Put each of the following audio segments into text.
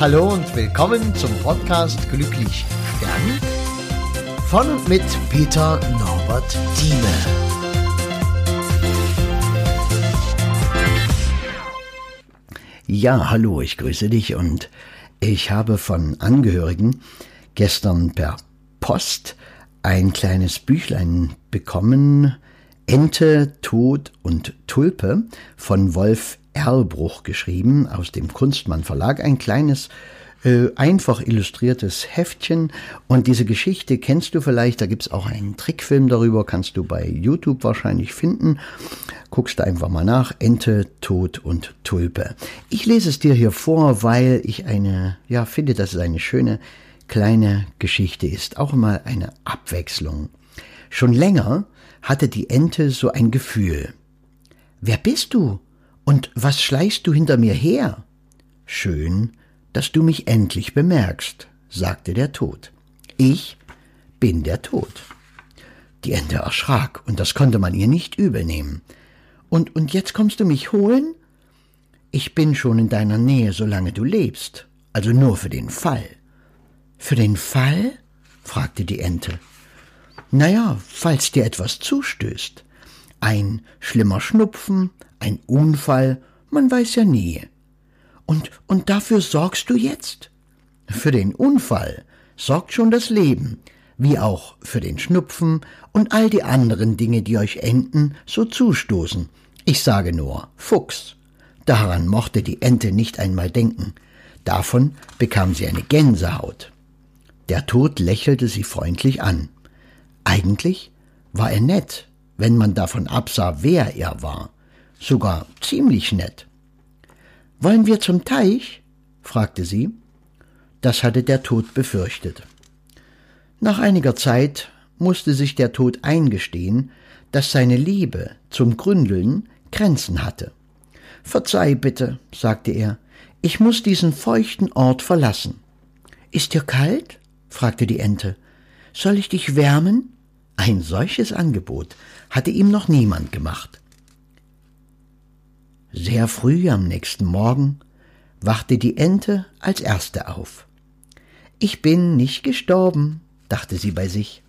Hallo und willkommen zum Podcast Glücklich Stern von und mit Peter Norbert Thieme. Ja, hallo, ich grüße dich und ich habe von Angehörigen gestern per Post ein kleines Büchlein bekommen, Ente, Tod und Tulpe von Wolf Erlbruch geschrieben aus dem Kunstmann Verlag. Ein kleines, äh, einfach illustriertes Heftchen. Und diese Geschichte kennst du vielleicht. Da gibt's auch einen Trickfilm darüber, kannst du bei YouTube wahrscheinlich finden. Guckst da einfach mal nach. Ente, Tod und Tulpe. Ich lese es dir hier vor, weil ich eine, ja, finde, dass es eine schöne kleine Geschichte ist. Auch mal eine Abwechslung. Schon länger hatte die Ente so ein Gefühl. Wer bist du? Und was schleichst du hinter mir her? Schön, dass du mich endlich bemerkst, sagte der Tod. Ich bin der Tod. Die Ente erschrak, und das konnte man ihr nicht übel nehmen. Und, und jetzt kommst du mich holen? Ich bin schon in deiner Nähe, solange du lebst, also nur für den Fall. Für den Fall? fragte die Ente. Na ja, falls dir etwas zustößt. Ein schlimmer Schnupfen, ein Unfall, man weiß ja nie. Und, und dafür sorgst du jetzt? Für den Unfall sorgt schon das Leben, wie auch für den Schnupfen und all die anderen Dinge, die euch Enten so zustoßen. Ich sage nur Fuchs. Daran mochte die Ente nicht einmal denken. Davon bekam sie eine Gänsehaut. Der Tod lächelte sie freundlich an. Eigentlich war er nett, wenn man davon absah, wer er war. Sogar ziemlich nett. Wollen wir zum Teich? fragte sie. Das hatte der Tod befürchtet. Nach einiger Zeit musste sich der Tod eingestehen, dass seine Liebe zum Gründeln Grenzen hatte. Verzeih bitte, sagte er, ich muss diesen feuchten Ort verlassen. Ist dir kalt? fragte die Ente. Soll ich dich wärmen? Ein solches Angebot hatte ihm noch niemand gemacht. Sehr früh am nächsten Morgen wachte die Ente als erste auf. Ich bin nicht gestorben, dachte sie bei sich.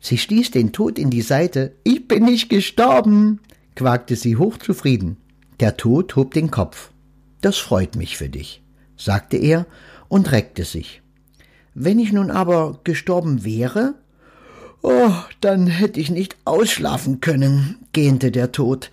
Sie stieß den Tod in die Seite. Ich bin nicht gestorben, quakte sie hochzufrieden. Der Tod hob den Kopf. Das freut mich für dich, sagte er und reckte sich. Wenn ich nun aber gestorben wäre, Oh, dann hätte ich nicht ausschlafen können, gähnte der Tod.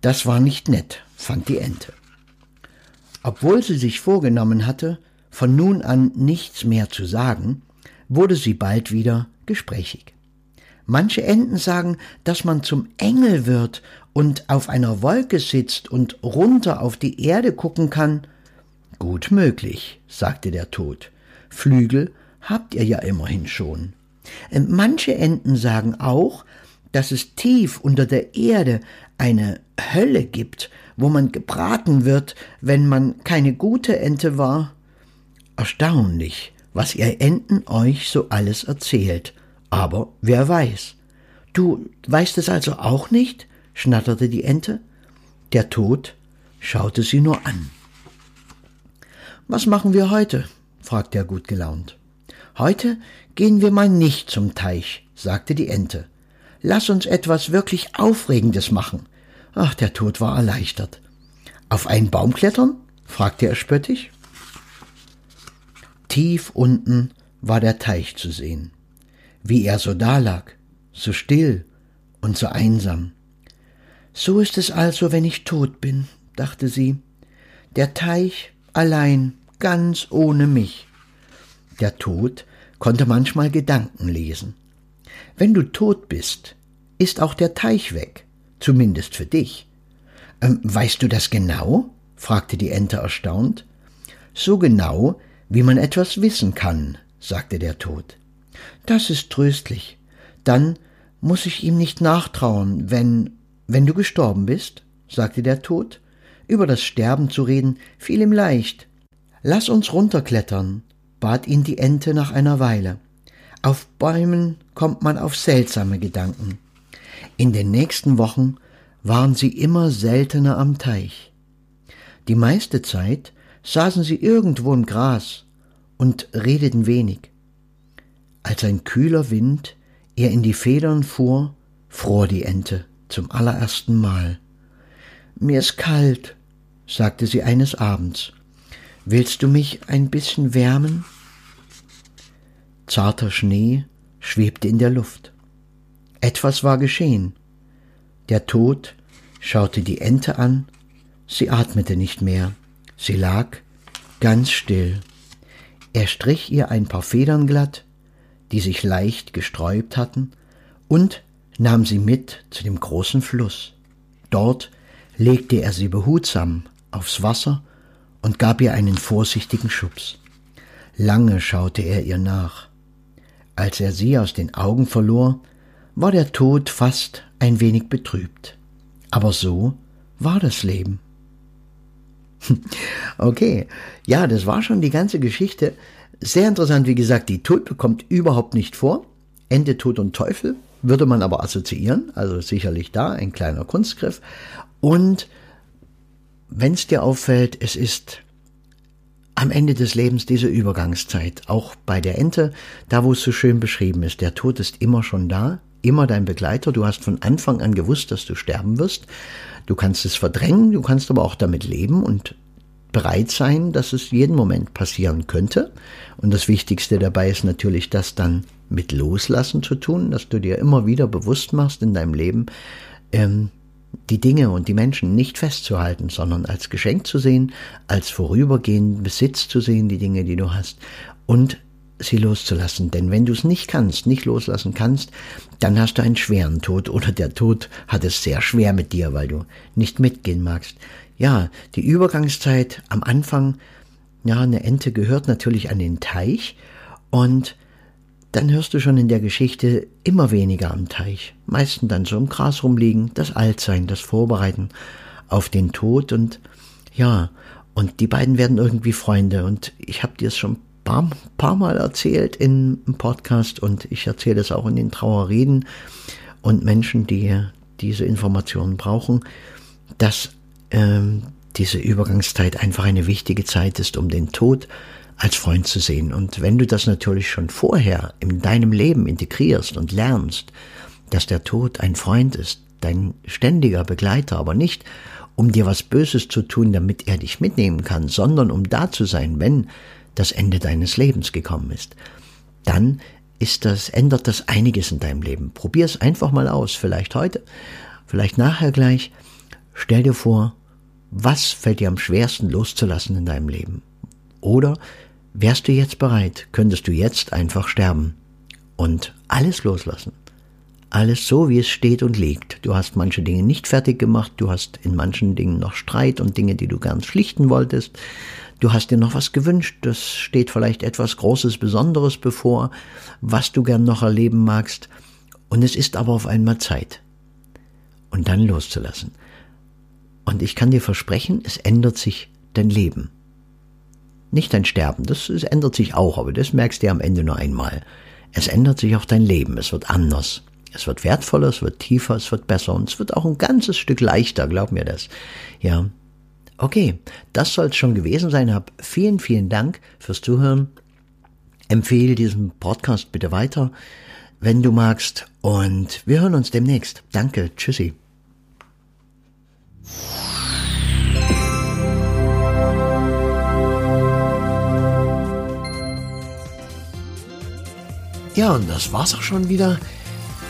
Das war nicht nett, fand die Ente. Obwohl sie sich vorgenommen hatte, von nun an nichts mehr zu sagen, wurde sie bald wieder gesprächig. Manche Enten sagen, dass man zum Engel wird und auf einer Wolke sitzt und runter auf die Erde gucken kann. Gut möglich, sagte der Tod. Flügel habt ihr ja immerhin schon. Ähm, manche Enten sagen auch, dass es tief unter der Erde eine Hölle gibt, wo man gebraten wird, wenn man keine gute Ente war. Erstaunlich, was ihr Enten euch so alles erzählt. Aber wer weiß. Du weißt es also auch nicht? schnatterte die Ente. Der Tod schaute sie nur an. Was machen wir heute? fragte er gut gelaunt. Heute gehen wir mal nicht zum Teich, sagte die Ente. Lass uns etwas wirklich Aufregendes machen. Ach, der Tod war erleichtert. Auf einen Baum klettern? fragte er spöttisch. Tief unten war der Teich zu sehen. Wie er so dalag, so still und so einsam. So ist es also, wenn ich tot bin, dachte sie. Der Teich allein, ganz ohne mich. Der Tod konnte manchmal Gedanken lesen. Wenn du tot bist, ist auch der Teich weg, zumindest für dich. Ähm, weißt du das genau? fragte die Ente erstaunt. So genau, wie man etwas wissen kann, sagte der Tod. Das ist tröstlich. Dann muss ich ihm nicht nachtrauen, wenn, wenn du gestorben bist, sagte der Tod. Über das Sterben zu reden fiel ihm leicht. Lass uns runterklettern bat ihn die Ente nach einer Weile. Auf Bäumen kommt man auf seltsame Gedanken. In den nächsten Wochen waren sie immer seltener am Teich. Die meiste Zeit saßen sie irgendwo im Gras und redeten wenig. Als ein kühler Wind ihr in die Federn fuhr, fror die Ente zum allerersten Mal. Mir ist kalt, sagte sie eines Abends. Willst du mich ein bisschen wärmen? Zarter Schnee schwebte in der Luft. Etwas war geschehen. Der Tod schaute die Ente an, sie atmete nicht mehr, sie lag ganz still. Er strich ihr ein paar Federn glatt, die sich leicht gesträubt hatten, und nahm sie mit zu dem großen Fluss. Dort legte er sie behutsam aufs Wasser und gab ihr einen vorsichtigen Schubs. Lange schaute er ihr nach. Als er sie aus den Augen verlor, war der Tod fast ein wenig betrübt. Aber so war das Leben. Okay, ja, das war schon die ganze Geschichte. Sehr interessant, wie gesagt, die Tod kommt überhaupt nicht vor. Ende Tod und Teufel würde man aber assoziieren, also sicherlich da ein kleiner Kunstgriff. Und wenn es dir auffällt, es ist am Ende des Lebens diese Übergangszeit, auch bei der Ente, da wo es so schön beschrieben ist, der Tod ist immer schon da, immer dein Begleiter, du hast von Anfang an gewusst, dass du sterben wirst, du kannst es verdrängen, du kannst aber auch damit leben und bereit sein, dass es jeden Moment passieren könnte. Und das Wichtigste dabei ist natürlich, das dann mit Loslassen zu tun, dass du dir immer wieder bewusst machst in deinem Leben, ähm, die Dinge und die Menschen nicht festzuhalten, sondern als Geschenk zu sehen, als vorübergehenden Besitz zu sehen, die Dinge, die du hast, und sie loszulassen. Denn wenn du es nicht kannst, nicht loslassen kannst, dann hast du einen schweren Tod oder der Tod hat es sehr schwer mit dir, weil du nicht mitgehen magst. Ja, die Übergangszeit am Anfang, ja, eine Ente gehört natürlich an den Teich und dann hörst du schon in der Geschichte immer weniger am Teich. Meistens dann so im Gras rumliegen, das Altsein, das Vorbereiten auf den Tod und ja, und die beiden werden irgendwie Freunde und ich habe dir es schon paar, paar Mal erzählt in, im Podcast und ich erzähle es auch in den Trauerreden und Menschen, die diese Informationen brauchen, dass ähm, diese Übergangszeit einfach eine wichtige Zeit ist, um den Tod als Freund zu sehen. Und wenn du das natürlich schon vorher in deinem Leben integrierst und lernst, dass der Tod ein Freund ist, dein ständiger Begleiter, aber nicht um dir was Böses zu tun, damit er dich mitnehmen kann, sondern um da zu sein, wenn das Ende deines Lebens gekommen ist, dann ist das, ändert das einiges in deinem Leben. Probier es einfach mal aus, vielleicht heute, vielleicht nachher gleich. Stell dir vor, was fällt dir am schwersten loszulassen in deinem Leben? Oder Wärst du jetzt bereit, könntest du jetzt einfach sterben und alles loslassen. Alles so, wie es steht und liegt. Du hast manche Dinge nicht fertig gemacht, du hast in manchen Dingen noch Streit und Dinge, die du gern schlichten wolltest. Du hast dir noch was gewünscht, das steht vielleicht etwas Großes, Besonderes bevor, was du gern noch erleben magst. Und es ist aber auf einmal Zeit. Und dann loszulassen. Und ich kann dir versprechen, es ändert sich dein Leben. Nicht dein Sterben, das, das ändert sich auch, aber das merkst du am Ende nur einmal. Es ändert sich auch dein Leben, es wird anders. Es wird wertvoller, es wird tiefer, es wird besser und es wird auch ein ganzes Stück leichter, glaub mir das. Ja. Okay, das soll es schon gewesen sein. Hab vielen, vielen Dank fürs Zuhören. Empfehle diesen Podcast bitte weiter, wenn du magst. Und wir hören uns demnächst. Danke, tschüssi. Ja, und das war's auch schon wieder.